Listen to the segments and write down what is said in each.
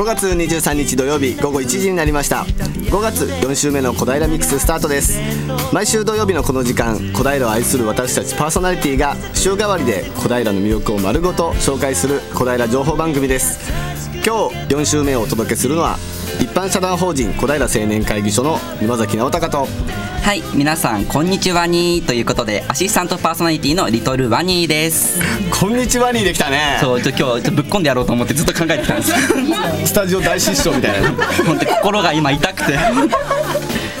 5月23日土曜日午後1時になりました。5月4週目の小平ミックススタートです。毎週土曜日のこの時間小平を愛する私たちパーソナリティが週替わりで小平の魅力を丸ごと紹介する小平情報番組です。今日4週目をお届けするのは一般社団法人小平青年会議所の沼崎直隆と。はい皆さんこんにちはにーということでアシスタントパーソナリティのリトルワニーです。こんにちはにできたね。そうちょ今日ちょっとぶっ込んでやろうと思ってずっと考えてたんです。スタジオ大失笑みたいな。本当に心が今痛くて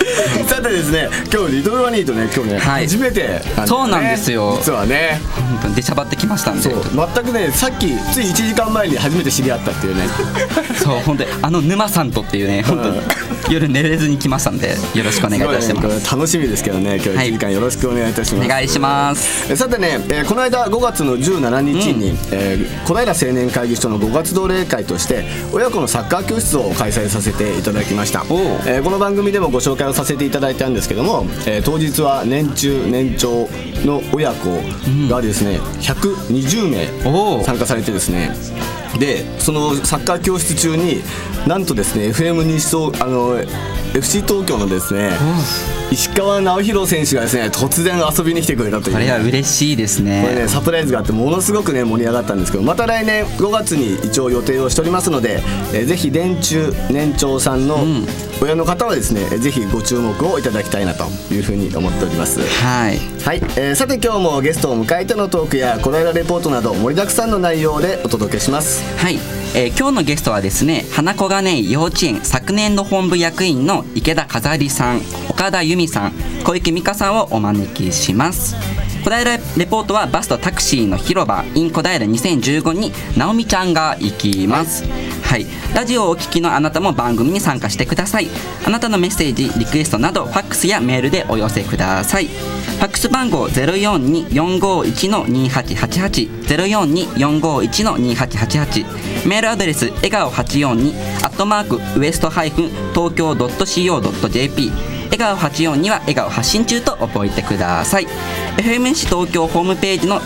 さてですね今日リトルワニーとね今日ね、はい。初めてね。そうなんですよ。実はね。本当に出しゃばってきましたんで。そう。全くねさっきつい1時間前に初めて知り合ったっていうね。そう本当にあの沼さんとっていうね本当に夜寝れずに来ましたんでよろしくお願いいたします。これ楽しみですけどね今日1時間よろしくお願いいたします、お願いします。えさてね、えーこの間5月の17日に、えー小平青年会議所の5月同例会として親子のサッカー教室を開催させていただきました、えーこの番組でもご紹介をさせていただいたんですけども、えー当日は年中年長の親子がですね、120おう名参加されてですねでそのサッカー教室中になんとですね FM 西東あの FC 東京のですね石川直弘選手がですね突然遊びに来てくれたという。これは嬉しいですこれねねサプライズがあってものすごくね盛り上がったんですけどまた来年5月に一応予定をしておりますので、えーぜひ年中年長さんの親の方はですね、えーぜひご注目をいただきたいなというふうに思っております。はい。はい、えーさて今日もゲストを迎えてのトークや小平レポートなど盛りだくさんの内容でお届けします。はい、えー今日のゲストはですね花子金井幼稚園昨年度本部役員の池田飾里さん岡田由美さん小池美香さんをお招きします。小平レポートはバスとタクシーの広場 in 小平2015に直美ちゃんが行きます。はい、ラジオをお聞きのあなたも番組に参加してください。あなたのメッセージリクエストなどファックスやメールでお寄せください。ファックス番号042451-2888 042451-2888メールアドレス笑顔842アットマークウエストハイフン東京 .co.jp 笑顔84には笑顔発信中と覚えてください。FMC 東京ホームページの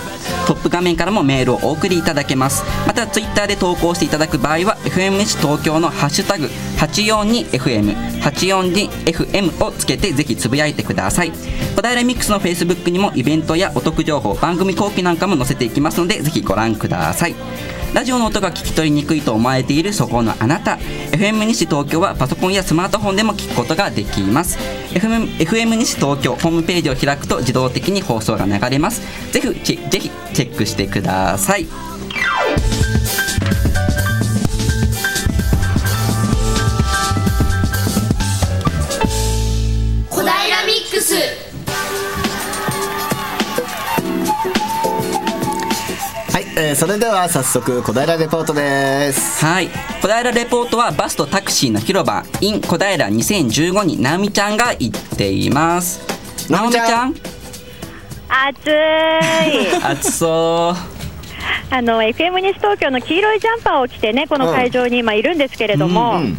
トップ画面からもメールをお送りいただけます。またツイッターで投稿していただく場合は FMC 東京のハッシュタグ 842FM842FM をつけてぜひつぶやいてください。小平ミックスの Facebook にもイベントやお得情報番組後期なんかも載せていきますのでぜひご覧ください。ラジオの音が聞き取りにくいと思われているそこのあなた。FM 西東京はパソコンやスマートフォンでも聞くことができます。FM, FM 西東京ホームページを開くと自動的に放送が流れますぜひぜひチェックしてくださいえーそれでは早速小平レポートです。はい。小平レポートはバスとタクシーの広場。in 小平2015に直美ちゃんが行っています。直美ちゃん。暑い。暑そう。あの FM 西東京の黄色いジャンパーを着てねこの会場に今いるんですけれども、うんうん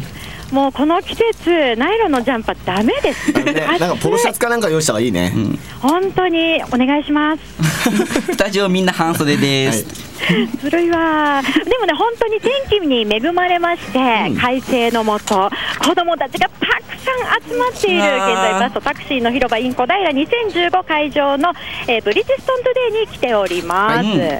もうこの季節ナイロンのジャンパーダメです。あのねなんかポロシャツかなんか用意した方がいいね、本当にお願いします。スタジオみんな半袖です、ずるいわ。でもね本当に天気に恵まれまして、快晴のもと子供たちがたくさん集まっている現在バスとタクシーの広場イン小平2015会場の、えーブリヂストントゥデイに来ております、はい。うん。会場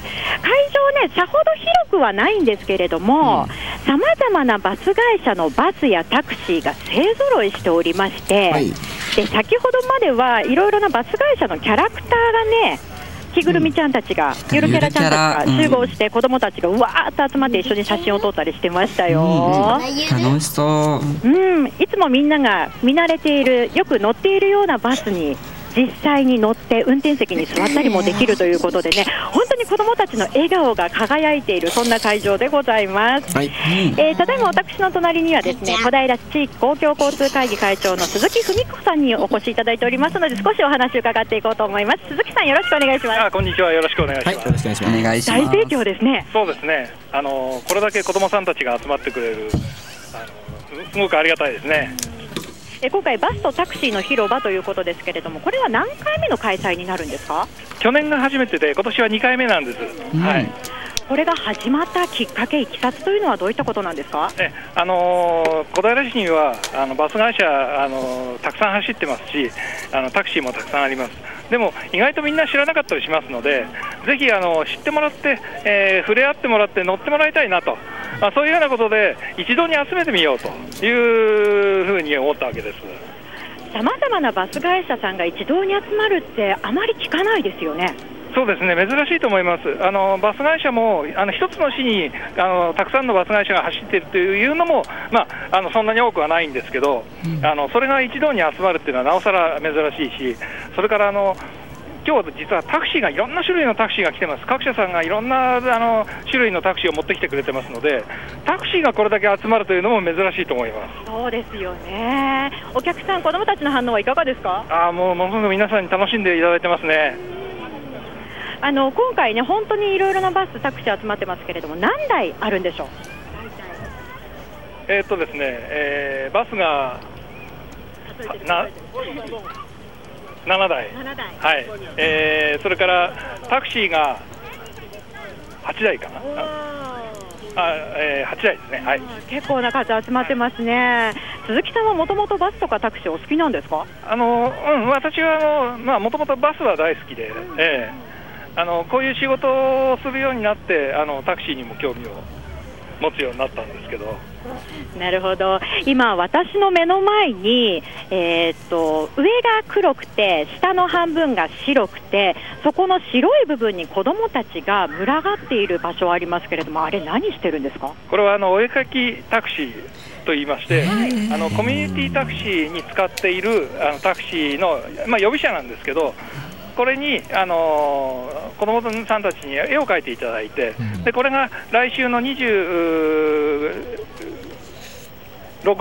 ねさほど広くはないんですけれどもさまざまなバス会社のバスやタクシーが勢ぞろいしておりまして、はい。で先ほどまではいろいろなバス会社のキャラクターがね着ぐるみちゃんたちが、ゆるキャラちゃんたちが集合して、子供たちがうわーっと集まって一緒に写真を撮ったりしてましたよ。楽しそう。うん、いつもみんなが見慣れている、よく乗っているようなバスに実際に乗って運転席に座ったりもできるということでね、本当に子供たちの笑顔が輝いている、そんな会場でございます。はい。えーただいま私の隣にはですね小平市地域公共交通会議会長の鈴木文子さんにお越しいただいておりますので少しお話を伺っていこうと思います。鈴木さんよろしくお願いします。あこんにちは。よろしくお願いしはい、ます、よろしくお願いします。お願いします大盛況ですね。そうですね。あのこれだけ子供さんたちが集まってくれるあのすすごくありがたいですねえ今回バスとタクシーの広場ということですけれどもこれは何回目の開催になるんですか？去年が初めてで今年は2回目なんです、はい。これが始まったきっかけ、いきさつというのはどういったことなんですか？えあのー小平市にはあのバス会社、あのーたくさん走ってますしあのタクシーもたくさんありますでも意外とみんな知らなかったりしますのでぜひあの知ってもらって、えー触れ合ってもらって乗ってもらいたいなと、まあ、そういうようなことで一度に集めてみようというふうに思ったわけです。さまざまなバス会社さんが一堂に集まるって、あまり聞かないですよね。そうですね、珍しいと思います、あのバス会社もあの一つの市にあのたくさんのバス会社が走っているというのも、まあ、あのそんなに多くはないんですけど、あのそれが一堂に集まるっていうのはなおさら珍しいし、それからあの今日実はタクシーがいろんな種類のタクシーが来てます、各社さんがいろんなあの種類のタクシーを持ってきてくれてますので、タクシーがこれだけ集まるというのも珍しいと思います。そうですよね。お客さん、子供たちの反応はいかがですか？あーもうものすごく皆さんに楽しんでいただいてますね。あの今回ね、本当にいろいろなバス、タクシー集まってますけれども、何台あるんでしょう？えーっとですね、えーバスがな7台。7台。はい、えーそれからタクシーが8台かな、あえー8台ですね、はい、結構な数集まってますね。鈴木さんはもともとバスとかタクシーお好きなんですか？あのうん、私はあの、まあ、もともとバスは大好きで、ええあのこういう仕事をするようになってあの、タクシーにも興味を持つようになったんですけど、なるほど。今私の目の前に、えーっと上が黒くて下の半分が白くて、そこの白い部分に子どもたちが群がっている場所ありますけれども、あれ何してるんですか？これはあのお絵かきタクシーと言いまして、あのコミュニティタクシーに使っているあのタクシーの、まあ、予備車なんですけど、これに、あのー子どもさんたちに絵を描いていただいて、でこれが来週の26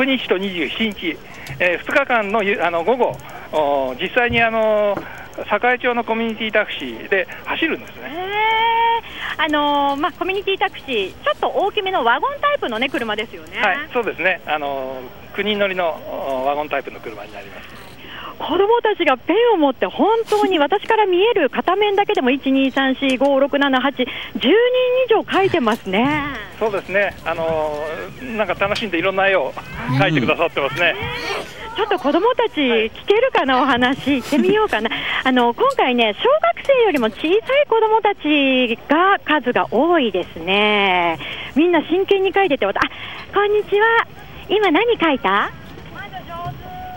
日と27日、え2日間のゆあの午後、お実際に、あの栄町のコミュニティタクシーで走るんですね。えー、あのーまあコミュニティタクシー、ちょっと大きめのワゴンタイプのね車ですよね。はい、そうですね、あの9人乗りのおワゴンタイプの車になります。子供たちがペンを持って本当に私から見える片面だけでも1、2、3、4、5、6、7、8、10人以上描いてますね。そうですね、あのなんか楽しんでいろんな絵を描いてくださってますね。ちょっと子供たち聞けるかなお話行ってみようかな。あの今回ね小学生よりも小さい子供たちが数が多いですね。みんな真剣に描いてて、あこんにちは。今何描いた？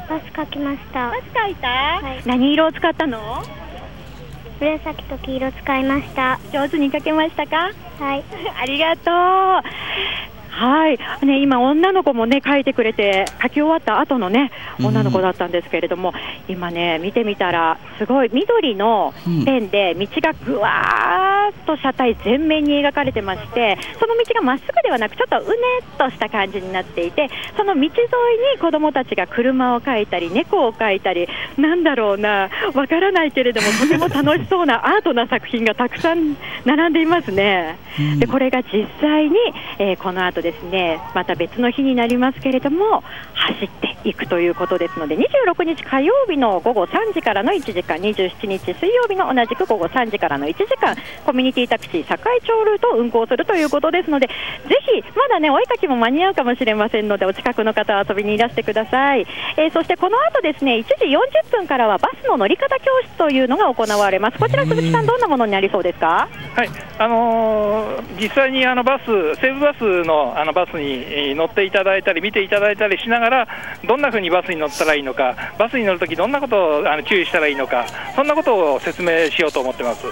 バス描きましたバス描いた？はい何色を使ったの？紫と黄色使いました上手に描けましたか？はい ありがとう。はい、ね、今、女の子もね、書いてくれて、書き終わった後のね、女の子だったんですけれども、今ね、見てみたら、すごい緑のペンで、道がぐわーっと車体全面に描かれてまして、その道がまっすぐではなく、ちょっとうねっとした感じになっていて、その道沿いに子供たちが車を描いたり、猫を描いたり、なんだろうな、わからないけれども、とても楽しそうな アートな作品がたくさん並んでいますね。でこれが実際に、えーこの後ですねまた別の日になりますけれども走っていくということですので26日火曜日の午後3時からの1時間27日水曜日の同じく午後3時からの1時間コミュニティタクシー堺町ルートを運行するということですのでぜひまだねお絵かきも間に合うかもしれませんのでお近くの方は遊びにいらしてください、えーそしてこの後ですね1時40分からはバスの乗り方教室というのが行われます。こちら鈴木さん。どんなものになりそうですか？はい、あのー実際にあのバス、西武バスのあのバスにえー乗っていただいたり、見ていただいたりしながら、どんな風にバスに乗ったらいいのか、バスに乗るとき、どんなことをあの注意したらいいのか、そんなことを説明しようと思ってます。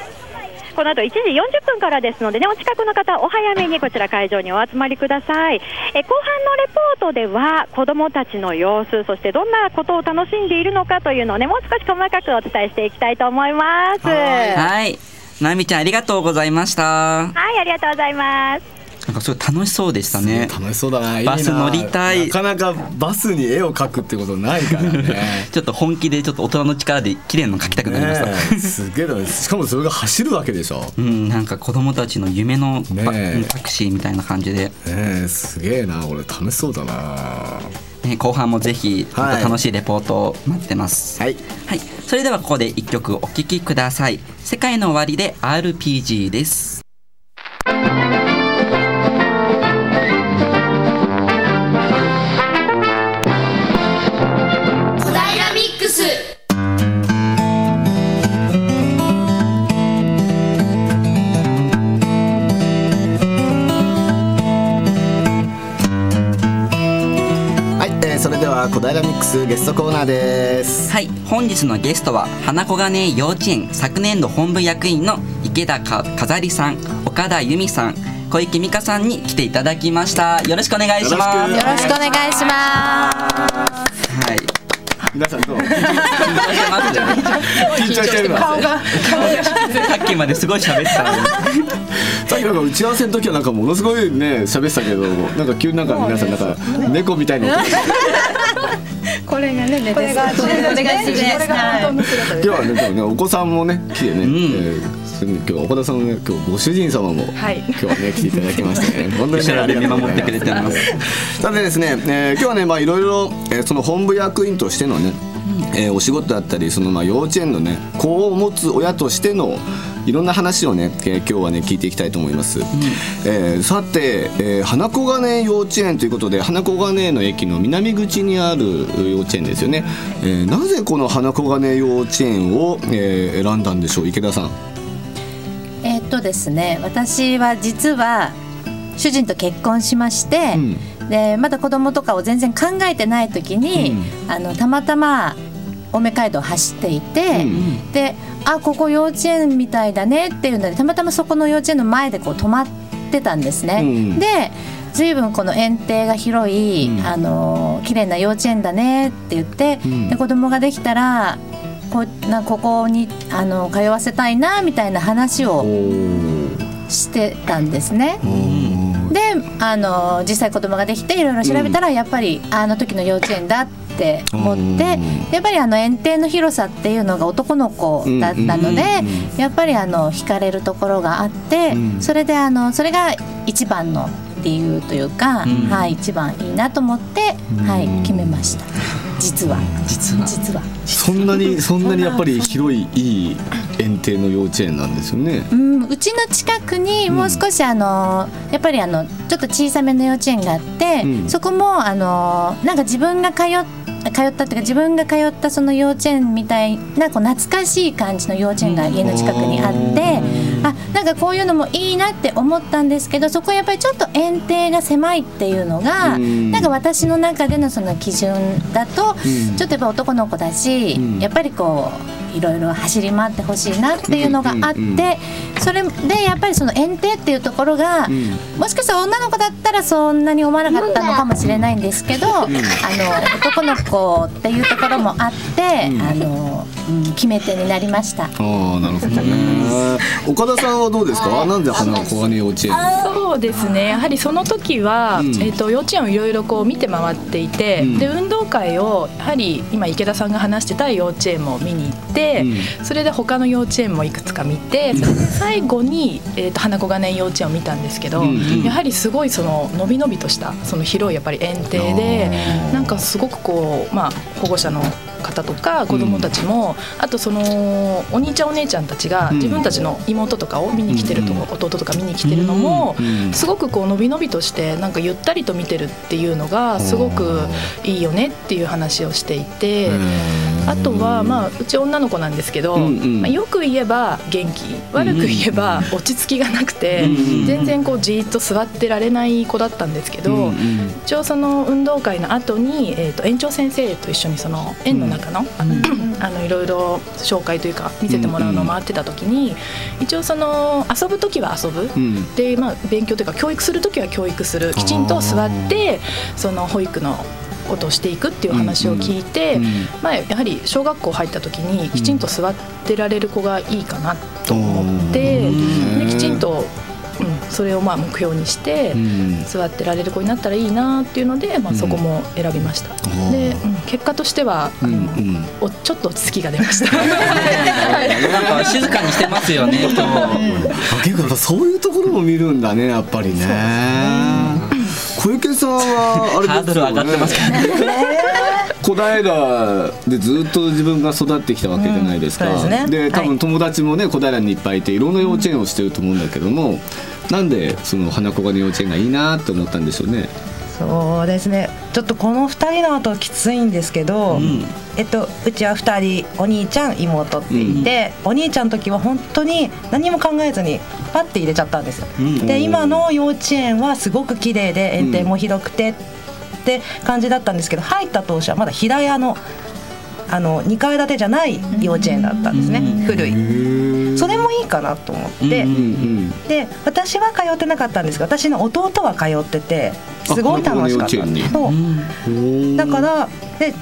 この後1時40分からですのでね、お近くの方、お早めにこちら会場にお集まりください。え後半のレポートでは、子どもたちの様子、そしてどんなことを楽しんでいるのかというのをね、もう少し細かくお伝えしていきたいと思います。はいはい。なみちゃんありがとうございました。はい、ありがとうございます。なんかすごい楽しそうでしたね。楽しそうだな。バス乗りたい。なかなかバスに絵を描くってことないからね。ちょっと本気でちょっと大人の力で綺麗なの描きたくなりました。ねえすげえだねしかもそれが走るわけでしょ。ねうん、なんか子供たちの夢のタクシーみたいな感じで、えすげえな。俺楽しそうだな。はね、後半もぜひ楽しいレポートを待ってます。い。はい、それではここで一曲お聴きください。世界の終わりで RPG です。「小平ミックスゲストコーナーです。はい本日のゲストは花子金井幼稚園昨年度本部役員の池田か飾りさん岡田由美さん小池美香さんに来ていただきました。よろしくお願いします。よろしくよろしくお願いします。はい皆さんどう？緊張してます。緊張してるなさっきまですごい喋ってたのに。さっきなんか打ち合わせの時はなんかものすごいね喋ってたけどなんか急になんか皆さんなんか猫みたいなこれがね、これがこれがです。ね。今日はねでもねお子さんもね来てね、えー今日は岡田さんのね今日ご主人様も、はい。今日はね来ていただきましてね 本当にねありがとうござい見守ってくれてます。さてですね、えー今日はねまあいろいろ、えーその本部役員としてのね、えーお仕事だったりそのまあ幼稚園のね子を持つ親としてのいろんな話をね、えー今日はね聞いていきたいと思います、えーさて、えー花子金幼稚園ということで花子金の駅の南口にある幼稚園ですよね、えーなぜこの花子金幼稚園を、えー選んだんでしょう？池田さん。えーっとですね、私は実は主人と結婚しまして、でまだ子供とかを全然考えてない時に、あのたまたま青梅街道を走っていて、であここ幼稚園みたいだねっていうのでたまたまそこの幼稚園の前でこう止まってたんですね。うん。で随分この園庭が広い、あの綺麗な幼稚園だねって言って、ん。で子供ができたらこなここにあの通わせたいなみたいな話をしてたんですね。であの実際子供ができていろいろ調べたら、やっぱりあの時の幼稚園だって思って、やっぱりあの園庭の広さっていうのが男の子だったので、やっぱりあの惹かれるところがあって、それであのそれが一番の理由というか、はい一番いいなと思って、はい決めました。実は。実は。実は。そんなにそんなにやっぱり広いいい園庭の幼稚園なんですよね。うん、うちの近くにもう少しあの、やっぱりあのちょっと小さめの幼稚園があって、うん。そこもあのなんか自分が通っ通ったっていうか自分が通ったその幼稚園みたいなこう懐かしい感じの幼稚園が家の近くにあって、あなんかこういうのもいいなって思ったんですけどそこはやっぱりちょっと園庭が狭いっていうのが、うん。なんか私の中でのその基準だと、ちょっとやっぱ男の子だし、やっぱりこういろいろ走り回ってほしいなっていうのがあって、うんうんうん。それでやっぱりその園庭っていうところが、もしかしたら女の子だったらそんなに思わなかったのかもしれないんですけど、あの男の子っていうところもあって、あのうん決め手になりました。ああなるほどね。岡田さんはどうですか？なんで花子金幼稚園。そうですね。やはりその時は、うん。えっと幼稚園をいろいろこう見て回っていて、うん。で運動会をやはり今池田さんが話してた幼稚園も見に行って、それで他の幼稚園もいくつか見て最後に、えっと花子金井幼稚園を見たんですけど、うんうん。やはりすごいそののびのびとしたその広いやっぱり園庭でなんかすごくこうまあ保護者の方とか子供たちも、あとそのお兄ちゃんお姉ちゃんたちがうん。自分たちの妹とかを見に来てると、うん弟とか見に来てるのも、うんすごくこうのびのびとしてなんかゆったりと見てるっていう。のがすごくいいよねっていう話をしていて。あとは、まあ、うち女の子なんですけど、うんうん。まあ、よく言えば元気悪く言えば落ち着きがなくて、うん全然こうじーっと座ってられない子だったんですけど、うんうん。一応その運動会の後に、えー、と園長先生と一緒にその園の中の,、あのいろいろ紹介というか見せてもらうのを回ってた時に、一応その遊ぶ時は遊ぶ、うん。で、まあ、勉強というか教育する時は教育する。きちんと座ってその保育のことをしていくっていう話を聞いて、うんうんまあ、やはり小学校入った時にきちんと座ってられる子がいいかなと思って、できちんと、うん、それをまあ目標にして。うん。座ってられる子になったらいいなっていうので、まあ、そこも選びました、で、うん結果としては、あのうん。うんおちょっと落ち着きが出ました。なんか静かにしてますよね人も。あ結構そういうところも見るんだねやっぱりね。小池さんはあれハードル上がってますからね 小平でずっと自分が育ってきたわけじゃないですか、うんですね。多分友達もね小平にいっぱいいていろんな幼稚園をしてると思う。んだけども、なんでその花子金幼稚園がいいなって思ったんでしょうね。そうですね。ちょっとこの2人の後きついんですけど、えっと、うちは2人お兄ちゃん妹っていて、お兄ちゃんの時は本当に何も考えずにパッて入れちゃったんですよ、ん。で今の幼稚園はすごく綺麗で園庭も広くて、って感じだったんですけど入った当初はまだ平屋のあの2階建てじゃない幼稚園だったんですね、古い。それもいいかなと思って、で私は通ってなかったんですが私の弟は通っててすごい楽しかった。そう。だからで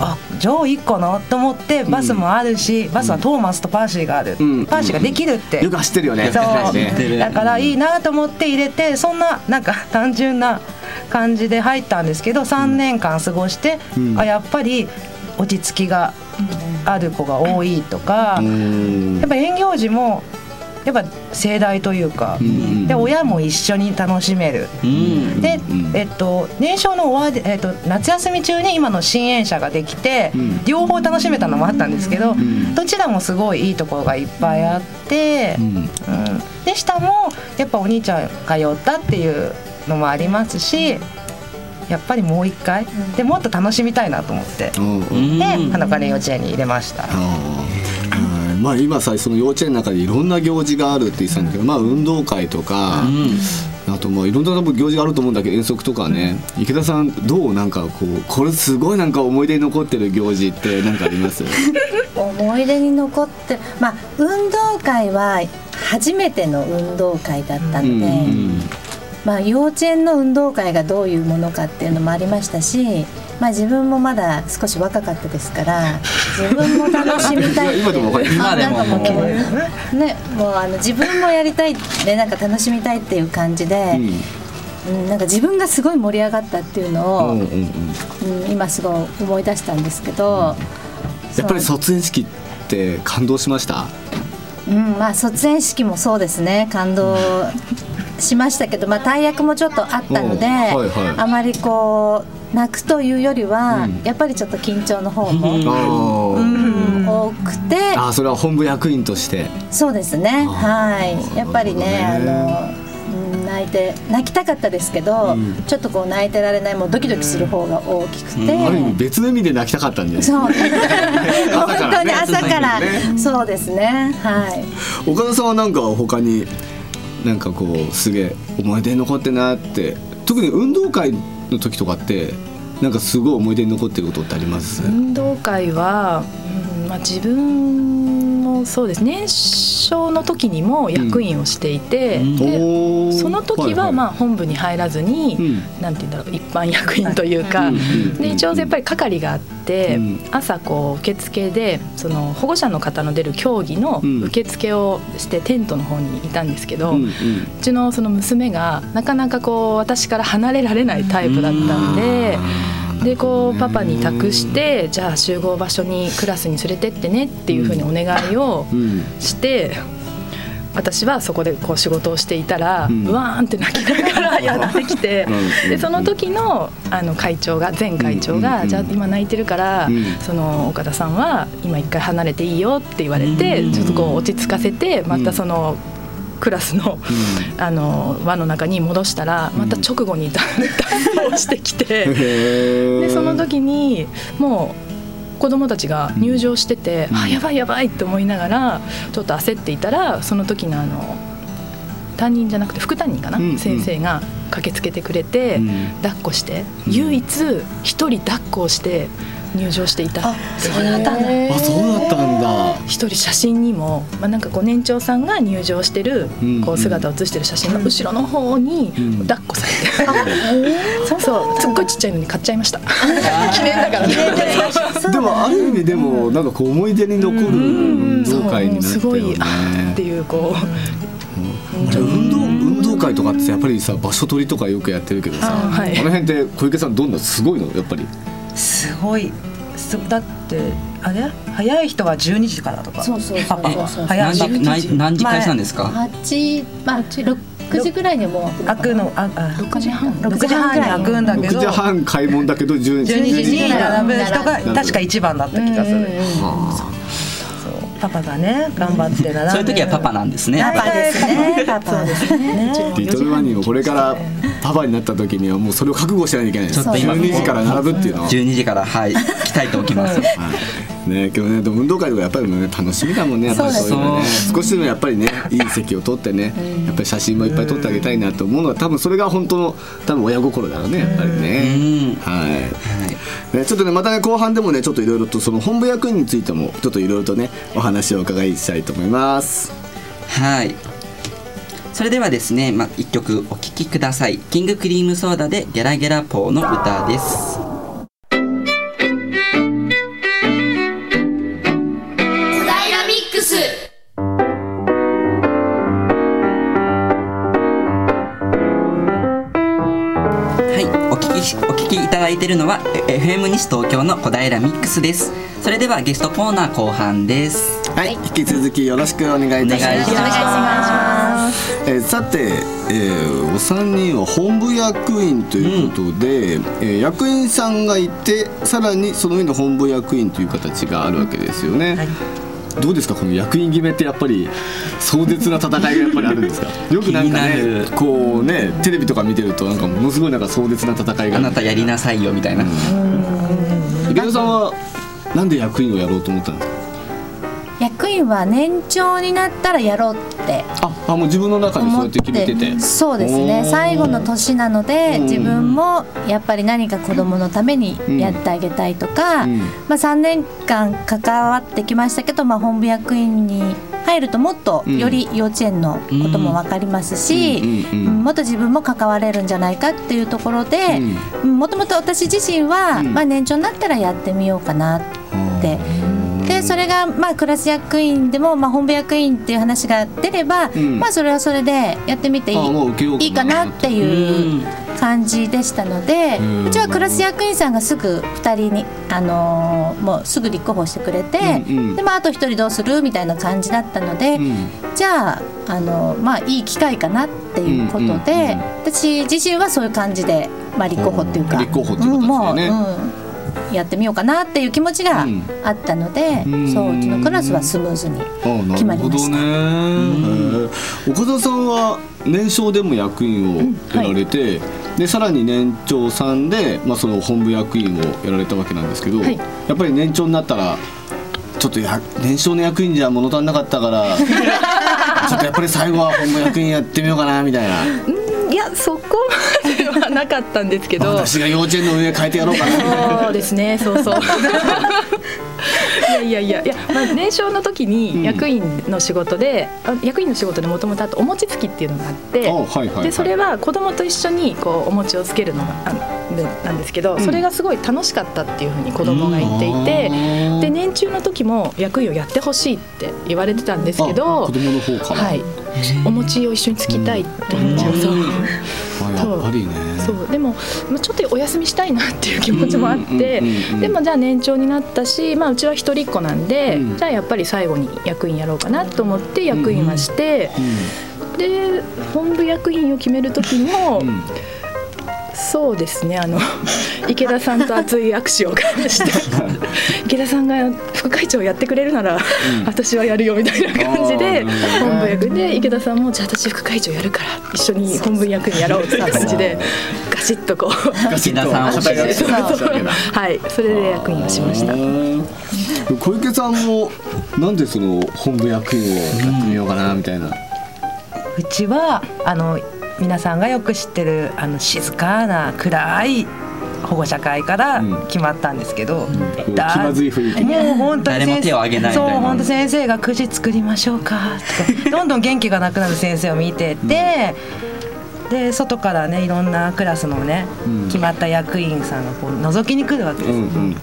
あじゃあいいかなと思ってバスもあるし、バスはトーマスとパーシーがある、うん。パーシーができるって、よく走ってるよね。そう。ね。だからいいなと思って入れてそんななんか単純な感じで入ったんですけど3年間過ごして、うん。あやっぱり落ち着きがある子が多いとか、うん。やっぱ園行事もやっぱ盛大というか、んで親も一緒に楽しめる。うん。でうん、えっと、年少の終わり、えっと、夏休み中に今の新園舎ができて、ん。両方楽しめたのもあったんですけど、ん。どちらもすごいいいところがいっぱいあって、うん。うん。で下もやっぱお兄ちゃん通ったっていうのもありますしやっぱりもう一回でもっと楽しみたいなと思って、で花金幼稚園に入れました。まあ今さその幼稚園の中でいろんな行事があるって言ってたんだけど、まあ運動会とか、あとまあいろんな多分行事があると思うんだけど遠足とかね、池田さんどう？なんかこうこれすごいなんか思い出に残ってる行事って何かあります？思い出に残ってまあ運動会は初めての運動会だったので、うん。まあ、幼稚園の運動会がどういうものかっていうのもありましたし、まあ、自分もまだ少し若かったですから 自分も楽しみたい今でも今でも。もうね。もうあの自分もやりたいでなんか楽しみたいっていう感じで、うん、なんか自分がすごい盛り上がったっていうのを、うんうんうん。うんうん、今すごい思い出したんですけど、やっぱり卒園式って感動しました？うん、まあ卒園式もそうですね。感動しましたけど、まあ、大役もちょっとあったので、うん。はいはい。あまりこう泣くというよりは、うん。やっぱりちょっと緊張の方も、あうん多くて。ーあーそれは本部役員として。そうですね。はい。やっぱりねあなるほどのうん泣いて泣きたかったですけど、うん。ちょっとこう泣いてられないもうドキドキする方が大きくて、ある意味別の意味で泣きたかったんで。そう。本当に朝から。ね。そうですね。はい。岡田さんはなんか他になんかこうすげえ思い出に残ってんなって。特に運動会の時とかってなんかすごい思い出に残ってることってあります、運動会は、うんまあ、自分のそうです。年少の時にも役員をしていて、うん。でその時はまあ本部に入らずに、うん。なんて言うんだろう一般役員というか、うん。で一応やっぱり係があって、うん。朝こう受付でその保護者の方の出る競技のうん。受付をしてテントの方にいたんですけど、うんううんちのその娘がなかなかこう私から離れられないタイプだったんで。でこうパパに託してじゃあ集合場所にクラスに連れてってねっていうふうにお願いをうんして私はそこでこう仕事をしていたら、ううん。わーんって泣きながらやってきて うんでその時のあの会長が前会長が、うんじゃあ今泣いてるから、うん。その岡田さんは今一回離れていいよって言われて、うん。ちょっとこう落ち着かせてまたその。クラスのあの輪の中に戻したらまた直後に脱走してきて、でその時にもう子供たちが入場してて、あやばいやばいって思いながらちょっと焦っていたらその時のあの担任じゃなくて副担任かな、うんうん。先生が駆けつけてくれて、うん。抱っこして唯一一人抱っこをして入場していた。っていうあそうだったんだ。一人写真にも、まあ、なんかこう年長さんが入場してるうん。こう姿を写してる写真の後ろの方にうん。抱っこされて、そうすっごいちっちゃいのに買っちゃいました。記念だから。ねでもある意味でもなんかこう思い出に残る運動会になったよそうすごいっていうこう、運動運動会とかってやっぱりさ場所取りとかよくやってるけどさ、あはい。この辺って小池さんどんなすごいの？やっぱりすごい。すだってあれ？早い人は12時からとか。そうそうそうパパはそう早い。何時何何時開始なんですか？八まあ六時ぐらいにはもう開くのああ。6時半。6時半に開くんだけ6ど時半開門だけど12時。12時に並ぶ人がうん確か一番だった気がする、パパがね頑張って並んでそういう時はパパなんですね。パパですね。パパね。リトルワニーもこれからパパになった時にはもうそれを覚悟しないといけないです。ちょっと今12時から並ぶっていうのは。12時からはい。鍛えておきます。はいね。けどねでも運動会とかやっぱりね楽しみだもんねやっぱりそういうのね。少しでもやっぱりねいい席を取ってねやっぱり写真もいっぱい撮ってあげたいなと思うのは多分それが本当の多分親心だろうねやっぱりね。はい、ね、ちょっとねまたね後半でもねちょっといろいろとその本部役員についてもちょっといろいろとねお話をお伺いしたいと思います。はい。それではですね、まあ、1曲お聴きください。キングクリームソーダでゲラゲラポーの歌ですているのはえ FM 西東京の小平ミックスです。それではゲストコーナー後半です。はい、引き続きよろしくお願いいたします。お願いします。えーさて、えーお三人は本部役員ということで、えー役員さんがいてさらにその上の本部役員という形があるわけですよね、どうですかこの役員決めってやっぱり壮絶な戦いがやっぱりあるんですか？よくなんかねこうねテレビとか見てるとなんかものすごいなんか壮絶な戦いが。あなたやりなさいよみたいな。池田さんはなんで役員をやろうと思ったんですか？役員は年長になったらやろうってああもう自分の中でそうやって決めてて。そうですね。最後の年なのでうん。自分もやっぱり何か子どものためにやってあげたいとか、うん。まあ、3年間関わってきましたけど、まあ、本部役員に入るともっとうん。より幼稚園のことも分かりますし、うんうんうんうん。もっと自分も関われるんじゃないかっていうところでうん。もともと私自身は、うん。まあ、年長になったらやってみようかなって。でそれがまあクラス役員でも、まあ、本部役員っていう話が出れば、ん。まあそれはそれでやってみていいいいかなっていう感じでしたのでうちはクラス役員さんがすぐ2人に、あのーもうすぐ立候補してくれて、うんうん。でまあ、あと1人どうするみたいな感じだったので、うん。じゃあ、あのまあ、いい機会かなっていうことで、うんうんうん。私自身はそういう感じで、まあ、立候補っていうか、うん立候補っていう形でね。んもううんやってみようかなっていう気持ちがうん。あったので、うん。そううちのクラスはスムーズに決まるほどね、りました。へー。岡田さんは年少でも役員をやられて、でさらに年長さんで、まあ、その本部役員をやられたわけなんですけど、はい。やっぱり年長になったらちょっとや年少の役員じゃ物足んなかったから ちょっとやっぱり最後は本部役員やってみようかなみたいないやそこまではなかったんですけど。私が幼稚園の上変えてやろうかな。そうですねそうそう。いやいやいやいや、まあ、年少の時に役員の仕事で、あ役員の仕事でもともとあとお餅つきっていうのがあって、あはいはいはい。でそれは子供と一緒にこうお餅をつけるのがあでなんですけど、それがすごい楽しかったっていうふうに子供が言っていて、うん。で年中の時も役員をやってほしいって言われてたんですけあど子供の方から、はい、お餅を一緒につきたいって言っちゃう。と。そう。でも、まあ、ちょっとお休みしたいなっていう気持ちもあってでもじゃあ年長になったし、まあ、うちは一人っ子なんで、うん。じゃあやっぱり最後に役員やろうかなと思って役員はして、で本部役員を決める時も、んそうですね。あの 池田さんと熱い握手を交わして 池田さんが副会長やってくれるなら、私はやるよみたいな感じで本部役で池田さんもじゃあ私副会長やるから一緒に本部役員やろうって感じでガシッとこう。池田さんを肩がそうしたわけだ。はい、それで役員をしました。小池さんもなんでその本部役員をやってみようかなみたいな、うちはあの皆さんがよく知ってるあの静かな暗い保護者会からうん。決まったんですけど、こうだ気まずい雰囲気。もう本当に誰も手を挙げないみたいなそう本当先生がくじ作りましょうかとか。どんどん元気がなくなる先生を見てて、で外からねいろんなクラスのね、うん。決まった役員さんがこう覗きに来るわけです、うんうんうん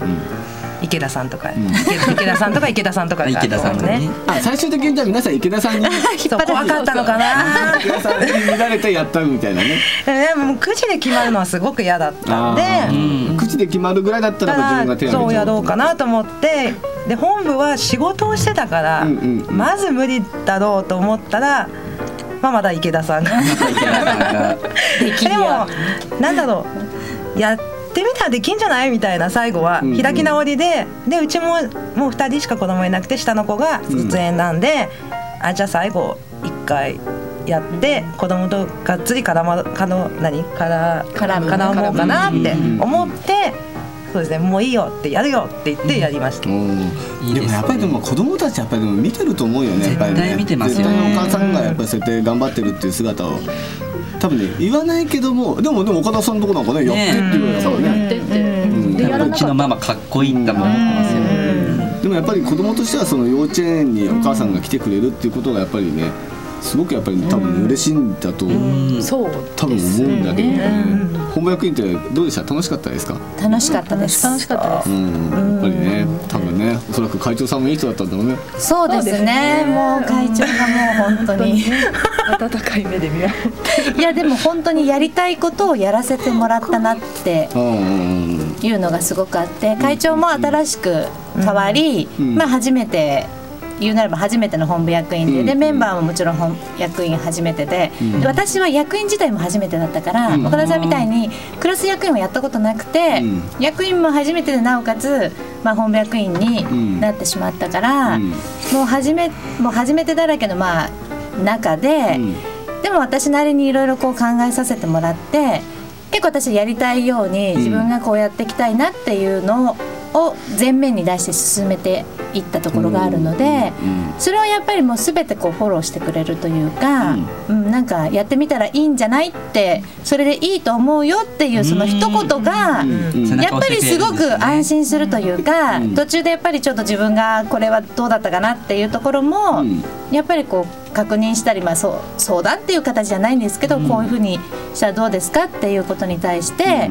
池田さんとか、池池田さんとか池田さんとか。が池田さんがね。あ最終的にじゃあ皆さん池田さんに。怖かったのかな。池田さんに見られてやったみたいなね。でもくじで決まるのはすごく嫌だったんで。あー。口で決まるぐらいだったら自分が手をそうやろうかなと思って。で本部は仕事をしてたから、うんうんうん。まず無理だろうと思ったら、まあ、まだ池田さんが。池田さんが。でもなんだろう。やってみたらできんじゃない？みたいな最後はうんうん。開き直りででうちももう2人しか子供いなくて下の子が卒園なんで、あじゃあ最後1回やって子供とがっつり絡まかの何？から絡む絡もうかな？って思ってそうですねもういいよってやるよって言ってやりました、いいでもやっぱりでも子供たちやっぱりでも見てると思うよねやっぱりね。絶対見てますよ絶対お母さんがやっぱりそうやって頑張ってるっていう姿を多分ね言わないけどもでもでも岡田さんのとこなんかねやってっていうからね。やってて、ん。でやらうちのママかっこいいんだも思ってますよ。でもやっぱり子供としてはその幼稚園にお母さんが来てくれるっていうことがやっぱりねすごくやっぱり多分嬉しいんだとそう多分思うんだけどね。本部役員ってどうでした？楽しかったですか？楽しかったです。楽しかったです。うん。やっぱりね多分ねおそらく会長さんもいい人だったんだろうね。そうですね。もう会長がもう本当に温かい目で見られいやでも本当にやりたいことをやらせてもらったなってうんうんうんいうのがすごくあって会長も新しく変わり、ん。まあ、初めて言うなれば初めての本部役員で,、うん。でメンバーももちろん本役員初めてで,、で私は役員自体も初めてだったから、うん。岡田さんみたいにクラス役員をやったことなくて、うん。役員も初めてでなおかつ、まあ、本部役員になってしまったから、うん。もう初めもう初めてだらけのまあ中で。うん。でも私なりにいろいろこう考えさせてもらって結構私やりたいように自分がこうやっていきたいなっていうのを前面に出して進めていったところがあるのでそれをやっぱりもう全てこうフォローしてくれるというか、うん、なんかやってみたらいいんじゃないってそれでいいと思うよっていうその一言がうん。やっぱりすごく安心するというか途中でやっぱりちょっと自分がこれはどうだったかなっていうところもうん。やっぱりこう確認したり、まあ、そう相談っていう形じゃないんですけど、こういうふうにしたらどうですかっていうことに対して、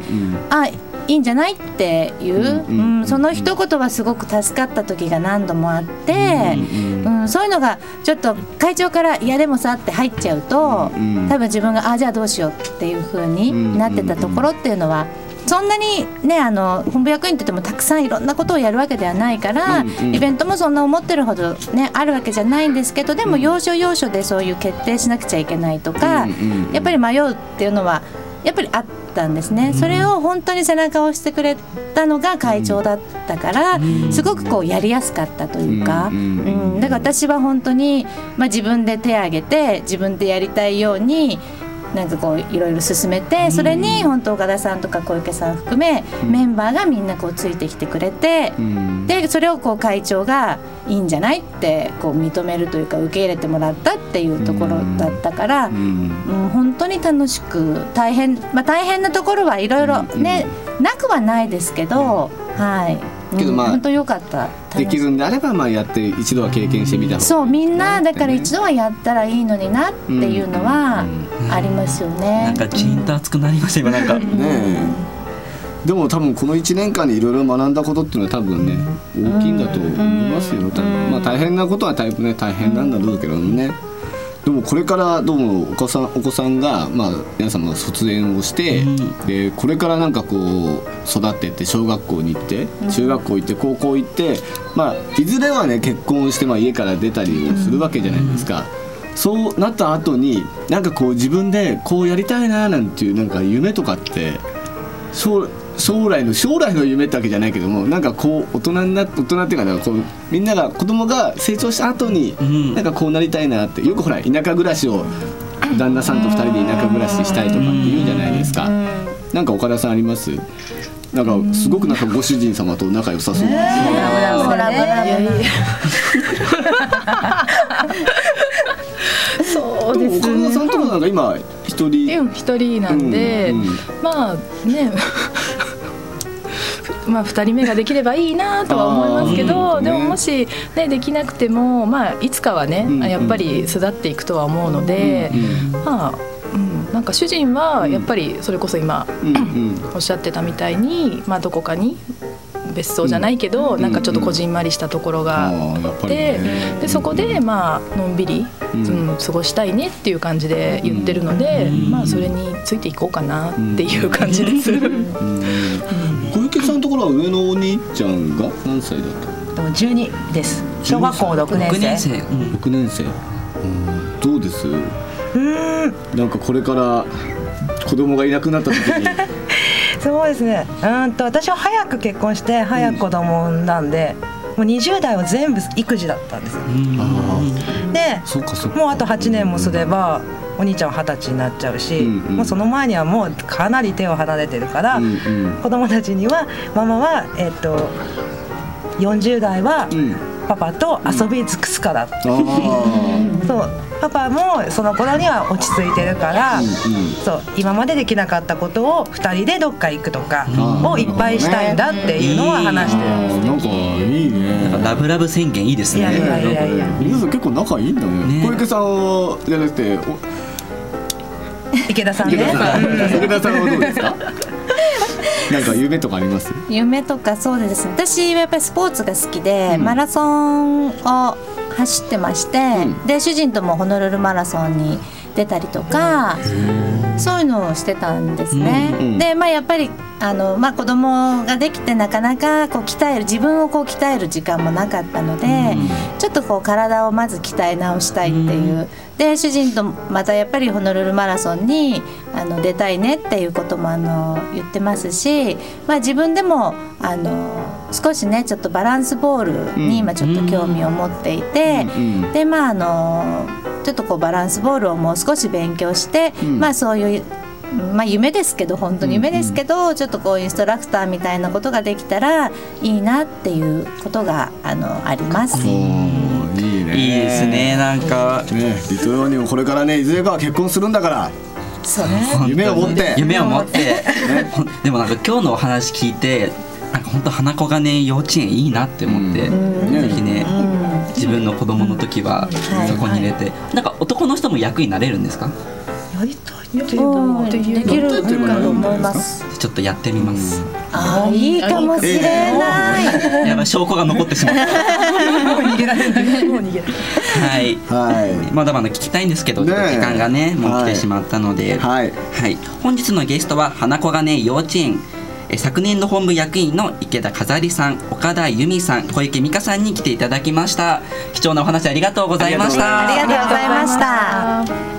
あいいんじゃないっていう、うんその一言はすごく助かった時が何度もあって、うんそういうのがちょっと会長から「いやでもさ」って入っちゃうと、うん多分自分が「あじゃあどうしよう」っていうふうになってたところっていうのは。そんなにねあの本部役員って言ってもたくさんいろんなことをやるわけではないから、うんうん。イベントもそんな思ってるほどねあるわけじゃないんですけどでも要所要所でそういう決定しなくちゃいけないとか、うんうんうん。やっぱり迷うっていうのはやっぱりあったんですね、それを本当に背中を押してくれたのが会長だったから、すごくこうやりやすかったというか、うんだから私は本当に、まあ、自分で手を挙げて自分でやりたいようになんかこういろいろ進めてそれに本当岡田さんとか小池さん含めメンバーがみんなこうついてきてくれて、ん。でそれをこう会長がいいんじゃないってこう認めるというか受け入れてもらったっていうところだったから、うん。本当に楽しく大変、まあ、大変なところはいろいろね、なくはないですけど、はい、うんけどまあ本当良かった。できるんであればまあやって一度は経験してみた方がそうみんなだから一度はやったらいいのになっていうのはありますよね。なんかジーンと熱くなりました今なんか。ねえ。でも多分この1年間でいろいろ学んだことっていうのは多分ね大きいんだと思いますよ。多分まあ大変なことは大変,、ね、大変なんだろうけどねでもこれからどうもお子さんお子さんが、まあ、皆様が卒園をして、でこれからなんかこう育ってって小学校に行って中学校行って高校行って、まあ、いずれはね結婚して、まあ、家から出たりをするわけじゃないですか。そうなった後になんかこう自分でこうやりたいななんていうなんか夢とかって将将来の将来の夢ってわけじゃないけどもなんかこう大人にな大人っていうかなんかこうみんなが子供が成長した後にん。なんかこうなりたいなってよくほら田舎暮らしを旦那さんと二人で田舎暮らししたいとかって言うじゃないですか。なんか岡田さんあります？なんかすごくなんかご主人様と仲良さそう。ですね。ブラブラブラそうでですね。も岡田さんとこなんか今一人？うん一人なんで、うんうん。まあねまあ2人目ができればいいなとは思いますけあど、ーでももし、ね、できなくても、まあ、いつかはね、うんやっぱり巣立っていくとは思うので、まあ、うん、なんか主人はやっぱりそれこそ今うんうん。おっしゃってたみたいに、まあ、どこかに別荘じゃないけど、うんなんかちょっとこじんまりしたところあがーやっぱりでね。でそこでまあのんびり、ううんん過ごしたいねっていう感じで言ってるので、まあそれについていこうかなっていう感じです。小池さんのところは上のお兄ちゃんが何歳だった？でも12です。小学校6年6生年生、うん。6年生。うん。どうです？なんかこれから子供がいなくなった時に。そうですね。うんと私は早く結婚して早く子供を産んだんで、もう20代は全部育児だったんです。よああでそうかそうか。もうあと8年もすればお兄ちゃんは二十歳になっちゃうし、うんうん。もうその前にはもうかなり手を離れてるから、うんうん。子供たちにはママはえっ、と40代はうんパパと遊び尽くすから、あー。そう。パパもその頃には落ち着いてるから、うんうん。そう。今までできなかったことを2人でどっか行くとかんをいっぱいしたいんだっていうのは話してる。んです。なんかいいね。ラブラブ宣言いいですね。いやいやいやいや。皆さん結構仲いいんだね。ね小池さんは。じゃなくてお池田さんね池田さん池田さんはどうですか？なんか夢とかあります？夢とかそうです。ね私はやっぱりスポーツが好きで、うん。マラソンを走ってまして、うん。で主人ともホノルルマラソンに出たりとかそういうのをしてたんですね。うんうん。でまあやっぱりあの、まあ、子供ができてなかなかこう鍛える自分をこう鍛える時間もなかったので、ちょっとこう体をまず鍛え直したいっていう、で主人とまたやっぱりホノルルマラソンにあの出たいねっていうこともあの言ってますし、まあ、自分でもあの少しねちょっとバランスボールに今ちょっと興味を持っていて、うんでまああのちょっとこうバランスボールをもう少し勉強して、ん。まあそういう。まあ夢ですけど本当に夢ですけど、ちょっとこうインストラクターみたいなことができたらいいなっていうことがあのあります。いいね。いいですねなんか。ねリトルオニオンこれからねいずれかは結婚するんだから。そう夢を持って。夢を持って。でもなんか今日のお話聞いてなんか本当花子がね幼稚園いいなって思って、うん。ぜひね、自分の子供の時ははい。そこに入れて、なんか男の人も役になれるんですか？やりたいっていううんできると思ないます。ちょっとやってみます、あーいいかもしれない。やばい証拠が残ってしまった。もう逃げられない。もう逃げられないはい。はい。まだまだ聞きたいんですけど、時間がねもう来てしまったので、はい。はい、本日のゲストは花子がね幼稚園え昨年の本部役員の池田飾りさん岡田由美さん小池美香さんに来ていただきました貴重なお話ありがとうございましたありがとうございました。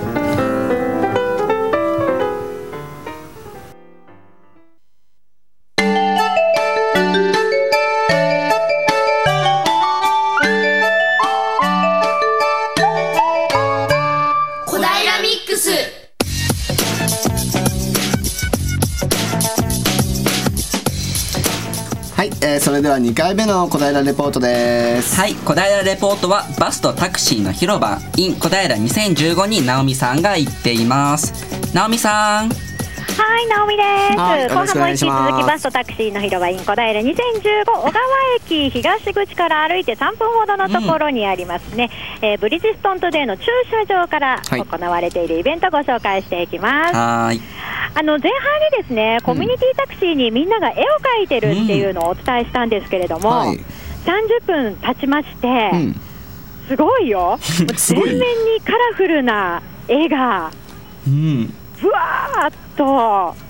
では2回目の小平レポートです。はい小平レポートはバスとタクシーの広場 in 小平2015に直美さんが行っています。直美さん。はい、直美です。後半も引き続きバスとタクシーの広場イン小平2015小川駅東口から歩いて3分ほどのところにありますね、えーブリヂストントデーの駐車場からはい。行われているイベントをご紹介していきます。はーい。あの前半にですね、コミュニティタクシーにみんなが絵を描いてるっていうのをお伝えしたんですけれども、はい。30分経ちまして、うん。すごいよ、全面にカラフルな絵が。うんぶわーっと。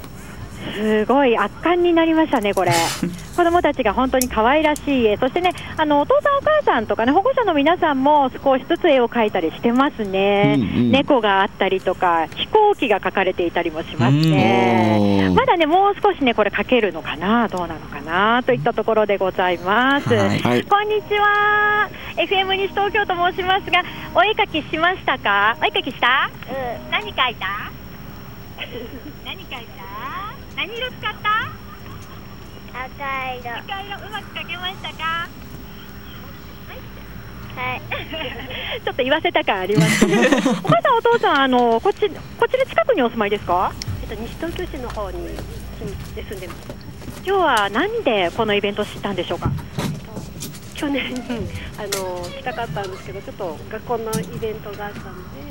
すごい圧巻になりましたね、これ。子どもたちが本当に可愛らしい絵、そしてね、あのお父さん、お母さんとかね、保護者の皆さんも少しずつ絵を描いたりしてますね、うんうん。猫があったりとか、飛行機が描かれていたりもします。ね。まだね、もう少しね、これ描けるのかな、どうなのかな？といったところでございます。はいはい。こんにちは、FM 西東京と申しますが、お絵描きしましたか？お絵描きした？うん。何描いた？何描いた？何色使った？赤色。は赤色うまく描けましたか？い。ちょっと言わせた感あります。ね お母さんお父さんあのこっちこっちで近くにお住まいですか？えっと西東京市の方に住んでます。今日は何でこのイベントを知ったんでしょうか？去年あの来たかったんですけどちょっと学校のイベントがあったので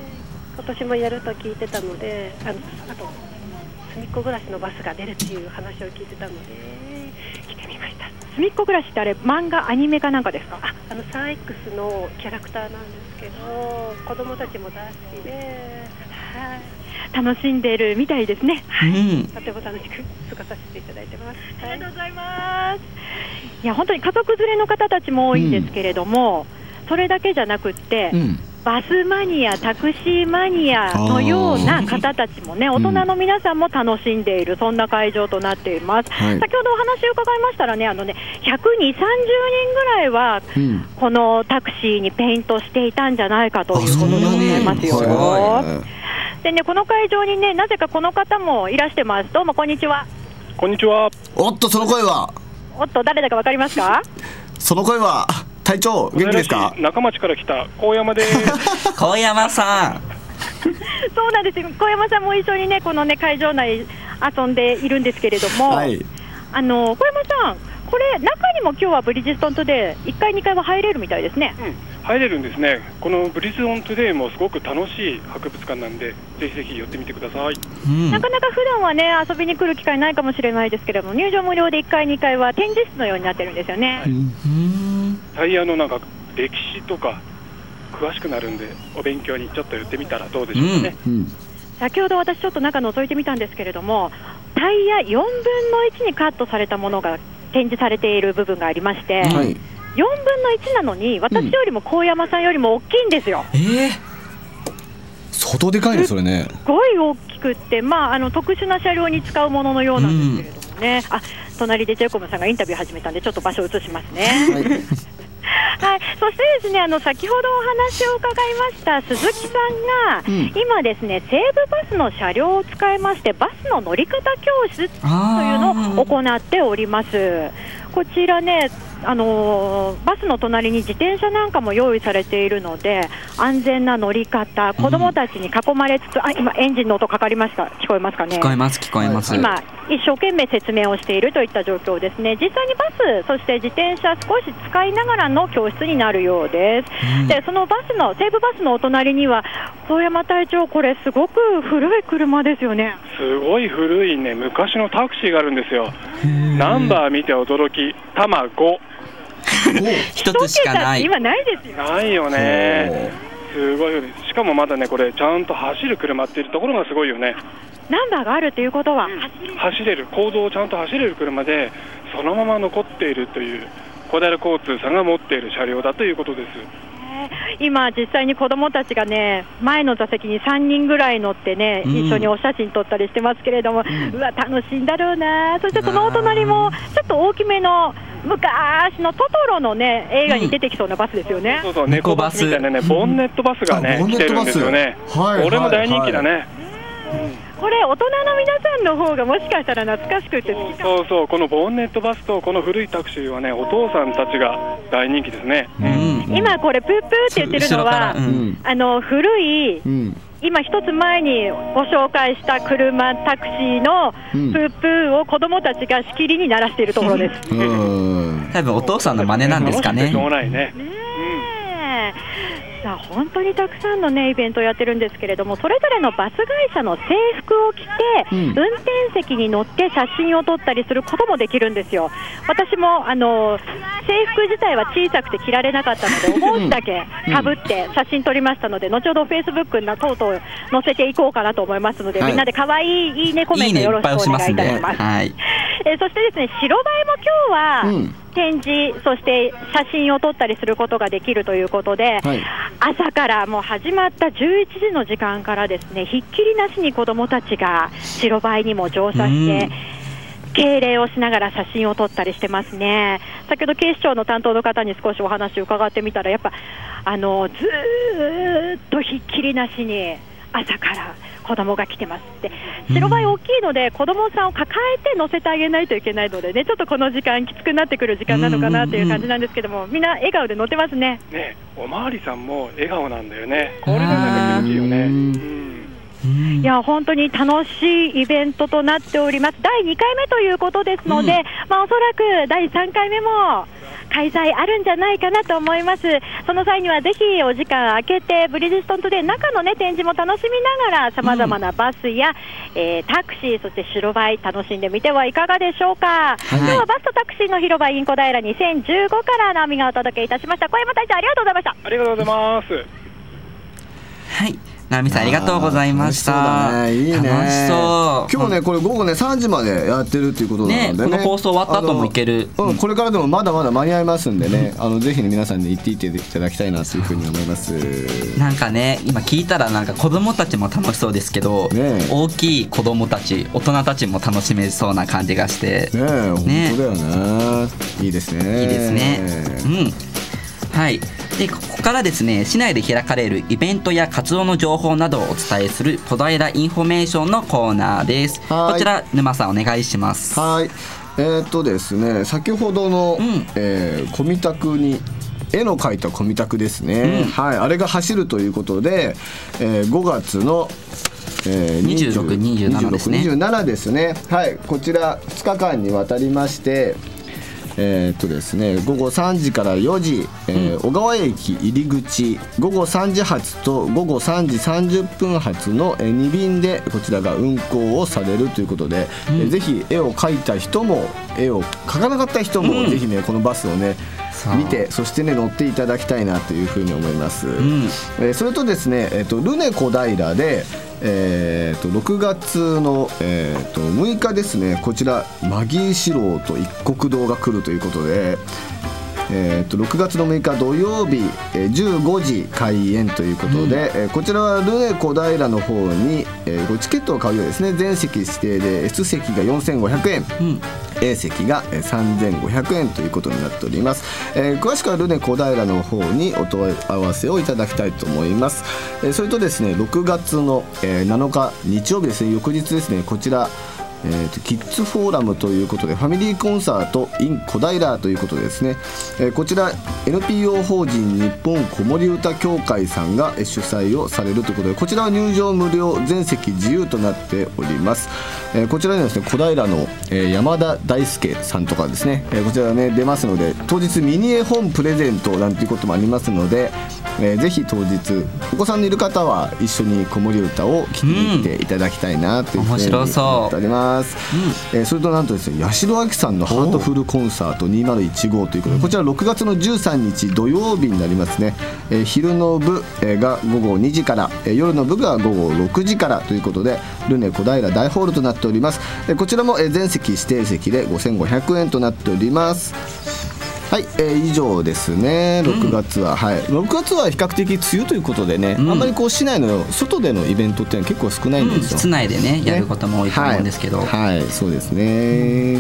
今年もやると聞いてたのであのあと隅っこ暮らしのバスが出るっていう話を聞いてたので来てみました。隅っこ暮らしってあれ漫画アニメかなんかですか？ああのサー X のキャラクターなんですけど子供たちも大好きではい。楽しんでるみたいですね。うん。とても楽しく過ごさせていただいてます。ありがとうございます。いや本当に家族連れの方たちも多いんですけれども、それだけじゃなくって、うんバスマニア、タクシーマニアのような方たちもね、大人の皆さんも楽しんでいる、そんな会場となっています。はい先ほどお話を伺いましたらね、あのね、120、30人ぐらいは、うんこのタクシーにペイントしていたんじゃないかということでございますよ。でね、この会場にね、なぜかこの方もいらしてます。どうもこんにちは。こんにちは。おっとその声はおっと、誰だかわかりますか？その声は隊長元気ですか？中町から来た高山です。小山さん そうなんですよ。小山さんも一緒にね、このね、会場内遊んでいるんですけれども、はいあの、小山さん、これ、中にも今日はブリヂストントゥデイ1階、2階は入れるみたいですね。入れるんですね。このブリヂストントゥデイもすごく楽しい博物館なんで、ぜひぜひ寄ってみてください。うんなかなか普段はね、遊びに来る機会ないかもしれないですけれども、入場無料で1階、2階は展示室のようになってるんですよね。うんタイヤのなんか歴史とか詳しくなるんで、お勉強にちょっと寄ってみたらどうでしょうかね。うん。先ほど私ちょっと中覗いてみたんですけれどもタイヤ4分の1にカットされたものが展示されている部分がありまして、4分はい。の1なのに私よりも高山さんよりも大きいんですよ、えー。相当でかいねそれね。すごい大きくって、まあ、あの特殊な車両に使うもののようなんですけれどもね、あ隣でジェイコムさんがインタビュー始めたんでちょっと場所を移しますね。はい、そしてですねあの先ほどお話を伺いました鈴木さんが、うん。今ですね西武バスの車両を使いましてバスの乗り方教室というのを行っております。こちらねあのーバスの隣に自転車なんかも用意されているので安全な乗り方子どもたちに囲まれつつ、あ今エンジンの音かかりました。聞こえますかね？聞こえます聞こえます、今、一生懸命説明をしているといった状況ですね、実際にバス、そして自転車、少し使いながらの教室になるようです。うんでそのバスの西武バスのお隣には、遠山隊長、これ、すごく古い車ですよね。すごい古いね、昔のタクシーがあるんですよ。ナンバー見て驚き、タマ5。一つしかない今ないですよ。ないよね。すごい。しかもまだね、これ、ちゃんと走る車っていうところがすごいよね。ナンバーがあるということは、走れる、公道をちゃんと走れる車で、そのまま残っているという、小平交通さんが持っている車両だということです。今、実際に子どもたちがね、前の座席に3人ぐらい乗ってね、うん。一緒にお写真撮ったりしてますけれども、うわ、楽しいんだろうな、そしてそのお隣も、ちょっと大きめの、昔のトトロのね、映画に出てきそうなバスですよね。そうそう、猫バスみたいなね、ボンネットバスがね、あボンネットバス。来てるんですよね。はい。はい。俺も大人気だね。これ、大人の皆さんの方がもしかしたら懐かしくて好きかも。そうそう、このボンネットバスとこの古いタクシーはね、お父さんたちが大人気ですね。うん。今、これ、プープーって言ってるのは、うん。あの古いうん。今一つ前にご紹介した車、タクシーのプうん。ープーを子供たちがしきりに鳴らしているところです。うん。多分お父さんの真似なんですかね。楽しくてしょうがないね。さあ本当にたくさんの、ね、イベントをやってるんですけれどもそれぞれのバス会社の制服を着て、うん。運転席に乗って写真を撮ったりすることもできるんですよ。私もあの制服自体は小さくて着られなかったのでお帽子だけかぶって写真撮りましたので後ほどフェイスブックな等々載せていこうかなと思いますので、はい。みんなで可愛いいいねコメントよろしくおぱい押します。いいたします。はい。えーそしてですね白バイも今日は、うん展示、そして写真を撮ったりすることができるということで、はい朝からもう始まった11時の時間からですねひっきりなしに子どもたちが白バイにも乗車して。敬礼をしながら写真を撮ったりしてますね。先ほど警視庁の担当の方に少しお話を伺ってみたら、やっぱあのずーっとひっきりなしに朝から子供が来てますって、白バイ大きいので、子供さんを抱えて乗せてあげないといけないのでね、ちょっとこの時間、きつくなってくる時間なのかなという感じなんですけども、みんな笑顔で乗ってますね。ね、おまわりさんも笑顔なんだよね。これがなんか気持ちいいよね。うんいや本当に楽しいイベントとなっております、第2回目ということですので、まあ、おそらく第3回目も開催あるんじゃないかなと思います、その際にはぜひお時間空けて、ブリヂストントで中の、ね、展示も楽しみながら、さまざまなバスや、えータクシー、そして白バイ、楽しんでみてはいかがでしょうか。今日はバスとタクシーの広場インコ平2015からナオミがお届けいたしました。小山隊長ありがとうございました。ありがとうございます。はい直美さんありがとうございました。楽しそうだね。しそう。今日ねこれ午後ね3時までやってるっていうことなのでね。ねこの放送終わった後も行ける。うん。これからでもまだまだ間に合いますんでね。あのぜひね皆さんで行っていっていただきたいなというふうに思います。なんかね今聞いたらなんか子供たちも楽しそうですけど、ねえ。大きい子供たち大人たちも楽しめそうな感じがして、ねえね。本当だよねいいですね。いいですね。うん。はい。でここからですね市内で開かれるイベントや活動の情報などをお伝えする小平インフォメーションのコーナーです。はい。こちら沼さんお願いします。はい。えーっとですね先ほどの、ん。えー、コミタクに絵の描いたコミタクですね、うん。はい。あれが走るということで、えー、5月のえー、26 27ですね。27ですね。はい。こちら2日間にわたりましてえーっとですね午後3時から4時、えー小川駅入り口午後3時発と午後3時30分発の2便でこちらが運行をされるということで、えーぜひ絵を描いた人も絵を描かなかった人も、うん。ぜひねこのバスをね見てそしてね乗っていただきたいなというふうに思います、ん。えーそれとですね、えー、とルネ小平で、えー、と6月の、えー、と6日ですねこちらマギー四郎と一国堂が来るということで、えー、と6月の6日土曜日、えー15時開演ということで、えーこちらはルネ小平の方に、えーごチケットを買うようですね。全席指定で S 席が4500円、うん。A 席がえー3500円ということになっております、えー詳しくはルネ小平の方にお問い合わせをいただきたいと思います、えーそれとですね6月の、えー7日日曜日ですね。翌日ですねこちらえーとキッズフォーラムということでファミリーコンサート in 小平ということでですね、えーこちら NPO 法人日本子守歌協会さんが主催をされるということでこちらは入場無料全席自由となっております、えーこちらにはですね小平の、えー山田大輔さんとかですね、えーこちらね出ますので当日ミニ絵本プレゼントなんていうこともありますので、えーぜひ当日お子さんのいる方は一緒に子守歌を聴きに行っていただきたいなというふうに思っております、えーそれとなんとですね八代亜紀さんのハートフルコンサート2015ということでこちら6月の13日土曜日になりますね、えー昼の部えーが午後2時から、えー夜の部が午後6時からということでルネ小平大ホールとなっております、えーこちらもえー全席指定席で5500円となっておりますはい、えー以上ですね。6月は、はい。6月は比較的梅雨ということでね、ん。あんまりこう市内の外でのイベントって結構少ないんですよ、室内でねやることも多いと思うんですけど。はい、はいそうですね、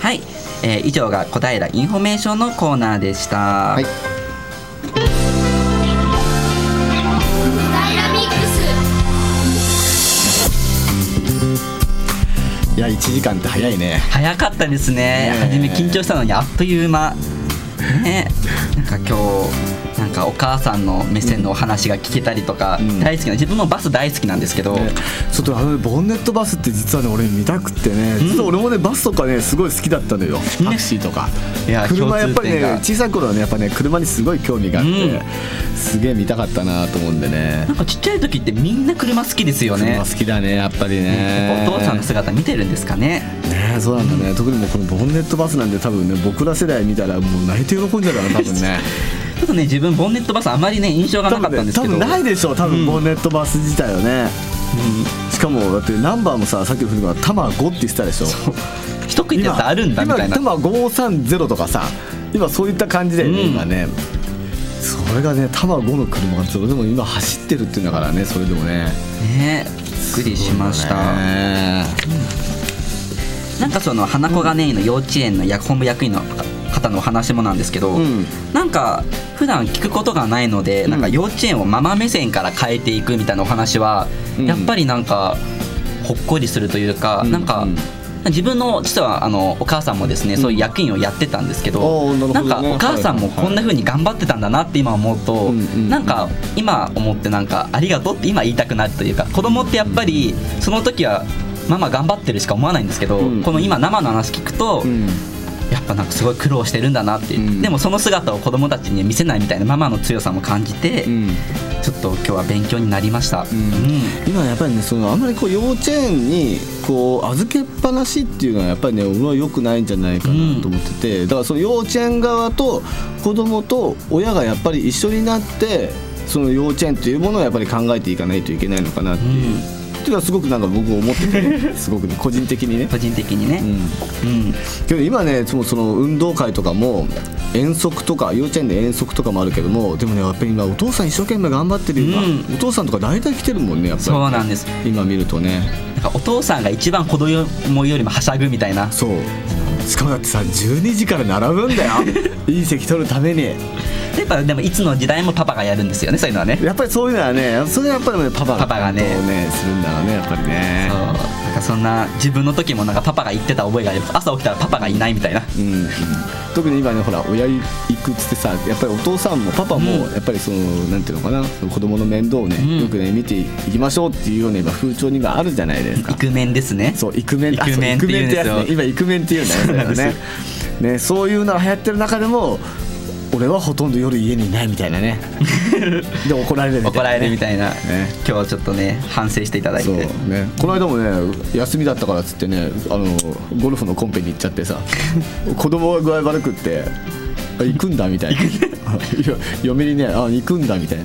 はい、えー以上が小平インフォメーションのコーナーでした。はいや1時間って早いね。早かったですね。ねえ。初め緊張したのにあっという間。ね。なんか今日かお母さんの目線のお話が聞けたりとか、ん。大好きな自分もバス大好きなんですけど、ね。ちょっとあのボンネットバスって実はね俺見たくってね、実は俺もねバスとかねすごい好きだったのよ、タクシーとか。いや車やっぱりね小さい頃はねやっぱね車にすごい興味があって、うん。すげえ見たかったなと思うんでね。なんかちっちゃい時ってみんな車好きですよね。車好きだねやっぱりやね。お父さんの姿見てるんですかね。ねそうなんだね、特にもうこのボンネットバスなんで多分ね僕ら世代見たらもう泣いて喜んじゃうから多分ね ちょっとね自分ボンネットバスあまりね印象がなかったんですけど。多分ないでしょ多分ボンネットバス自体はね、しかもだってナンバーもささっきの古川タマ5って言ってたでしょ。一区ってやつあるんだみたいな。今今530とかさ今そういった感じだよね、うん。今ね。それがねタマ5の車がそれでも今走ってるっていうんだからねそれでもね。ねびっくりしました、ね。なんかその花子がねの幼稚園の役本部役員の方のお話もなんですけど、うん。なんか普段聞くことがないので、なんか幼稚園をママ目線から変えていくみたいなお話は、うん。やっぱりなんかほっこりするというか、うん。なんか。うん。自分の実はあのお母さんもですね、そういう役員をやってたんですけど、おーなんかお母さんもこんな風に頑張ってたんだなって今思うと、うんうん。なんか今思ってなんかありがとうって今言いたくなるというか子供ってやっぱりその時はママ頑張ってるしか思わないんですけど、うん。この今生の話聞くと、うんやっぱなんかすごい苦労してるんだなって。いう、うん。でもその姿を子供たちに見せないみたいなママの強さも感じて、うん。ちょっと今日は勉強になりました、うん。今やっぱりねそのあんまりこう幼稚園にこう預けっぱなしっていうのはやっぱりね俺は良くないんじゃないかなと思ってて、だからその幼稚園側と子供と親がやっぱり一緒になってその幼稚園というものをやっぱり考えていかないといけないのかなっていう、っていうのはすごくなんか僕思っててすごくね個人的にね。個人的にね、うん。うん。けど今ねそのその運動会とかも遠足とか幼稚園で遠足とかもあるけどもでもねやっぱり今お父さん一生懸命頑張ってる今、うん。お父さんとか大体来てるもんねやっぱり。そうなんです。今見るとね。なんかお父さんが一番子供よりもはしゃぐみたいな。そうしかもだってさ12時から並ぶんだよ。いい席取るために。やっぱでもいつの時代もパパがやるんですよねそういうのはね。やっぱりそういうのはねそれはやっぱりねパパがパパがね。ねするんだろうねやっぱりね。そうなんかそんな自分の時もなんかパパが言ってた覚えがあります朝起きたらパパがいないみたいな。うんうん。特に今ねほら親行くっつってさやっぱりお父さんもパパもうん。やっぱりその、なんていうのかな子供の面倒をね、うん。よくね見ていきましょうっていうような今風潮に今あるじゃないですか。イクメンですね。そうイクメンイクメンって言うんですよ今イクメンって言うんだよ。ねねそういうのが流行ってる中でも俺はほとんど夜家にいないみたいなね で怒られるみたいな、ね、怒られるみたいな、ね。今日はちょっとね反省していただいて。そうね。この間もね休みだったからっつってねあのゴルフのコンペに行っちゃってさ 子供が具合悪くってあ行くんだみたいな。嫁にねあ行くんだみたいな、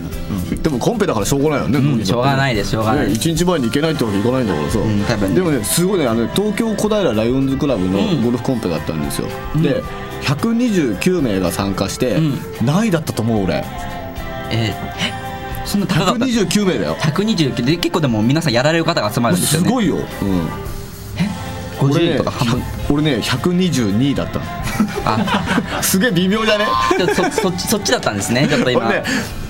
でもコンペだからしょうがないよね、うんしょうがないですしょうがない。ね、1日前に行けないってわけいかないんだからさ、ん多分ね。でもねすごいねあの東京小平ライオンズクラブのゴルフコンペだったんですよ、で129名が参加して、うん。何位だったと思う俺えーえそんな高かった129名だよ。129で結構でも皆さんやられる方が集まるんですよね。すごいよ、うん。俺50ねとか半分？100俺ね122だったの。あ。すげえ微妙じゃね？そそっちそっちだったんですね。ちょっと今。俺ね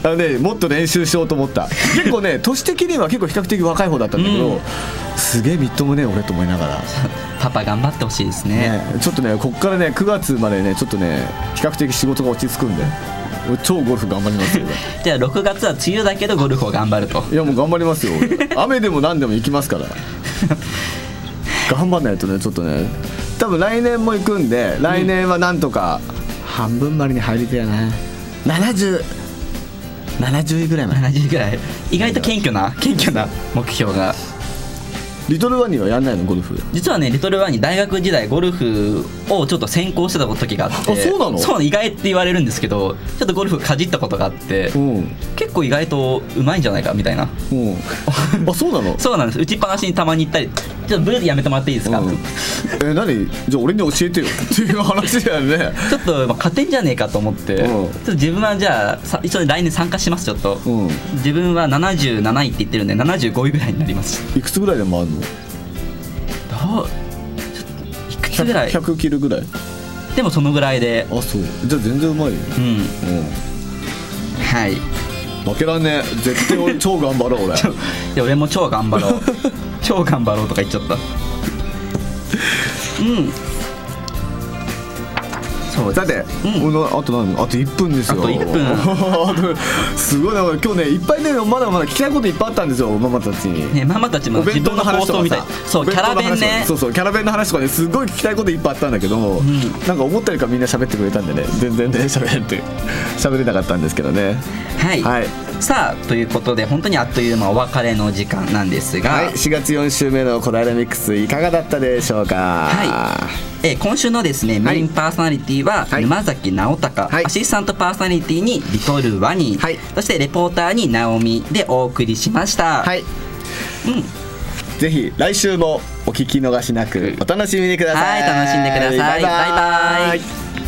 あのねもっと練習しようと思った。結構ね年的には結構比較的若い方だったんだけど、うん。すげえみっともねえ俺と思いながら、パパ頑張ってほしいですね。ね、ちょっとねこっからね9月までねちょっとね比較的仕事が落ち着くんで。俺超ゴルフ頑張りますよ。じゃあ6月は梅雨だけどゴルフを頑張ると。俺いやもう頑張りますよ。俺雨でも何でも行きますから。頑張んないとねちょっとね。多分来年も行くんで来年はなんとか。半分までに入りたいな。7070位ぐらいまで。70ぐらい。意外と謙虚な謙虚な目標がリトルワンにはやんないのゴルフ。実はねリトルワンに大学時代ゴルフをちょっと専攻してた時があって。あそうなの？そう意外って言われるんですけどちょっとゴルフかじったことがあって。うん結構意外とうまいんじゃないかみたいな。う。んあそうなの？そうなんです。打ちっぱなしにたまに行ったり。ちょっとブルーでやめてもらっていいですか、うん。え何？じゃあ俺に教えてよ。っていう話だよね。ちょっとまあ勝てんじゃねえかと思って、うん。ちょっと自分はじゃあさ一応来年参加しますちょっと、うん。自分は77位って言ってるんで75位ぐらいになります。いくつぐらいで回るの？どうちょっといくつぐらい？100, 100キロぐらい？でもそのぐらいで。あそう。じゃあ全然うまいよ、うん。うん、はい負けらんねえ。絶対俺超頑張ろう俺。いや俺も超頑張ろう。超頑張ろうとか言っちゃった。うん。そうさて、うん。あと何？あと1分ですよ。あと1分。すごい。な今日ねいっぱいねまだまだ聞きたいこといっぱいあったんですよママたちに。ねママたちも自分の放話とかさ。送みたい。そうキャラ弁ね。そうそうキャラ弁の話とかねすごい聞きたいこといっぱいあったんだけど、ん。なんか思ったよりかみんな喋ってくれたんでね。全然ね喋れて。喋れなかったんですけどね。はい、はい。さあということで本当にあっという間お別れの時間なんですが、はい。4月4週目の小平ミックスいかがだったでしょうか？はえー今週のですねメインパーソナリティははい。沼崎直隆、はい。アシスタントパーソナリティにリトルワニ、はい。そしてレポーターにナオミでお送りしました、はい。うん。ぜひ来週もお聞き逃しなくお楽しみにください。はい楽しんでください。バイバイ。バイバイ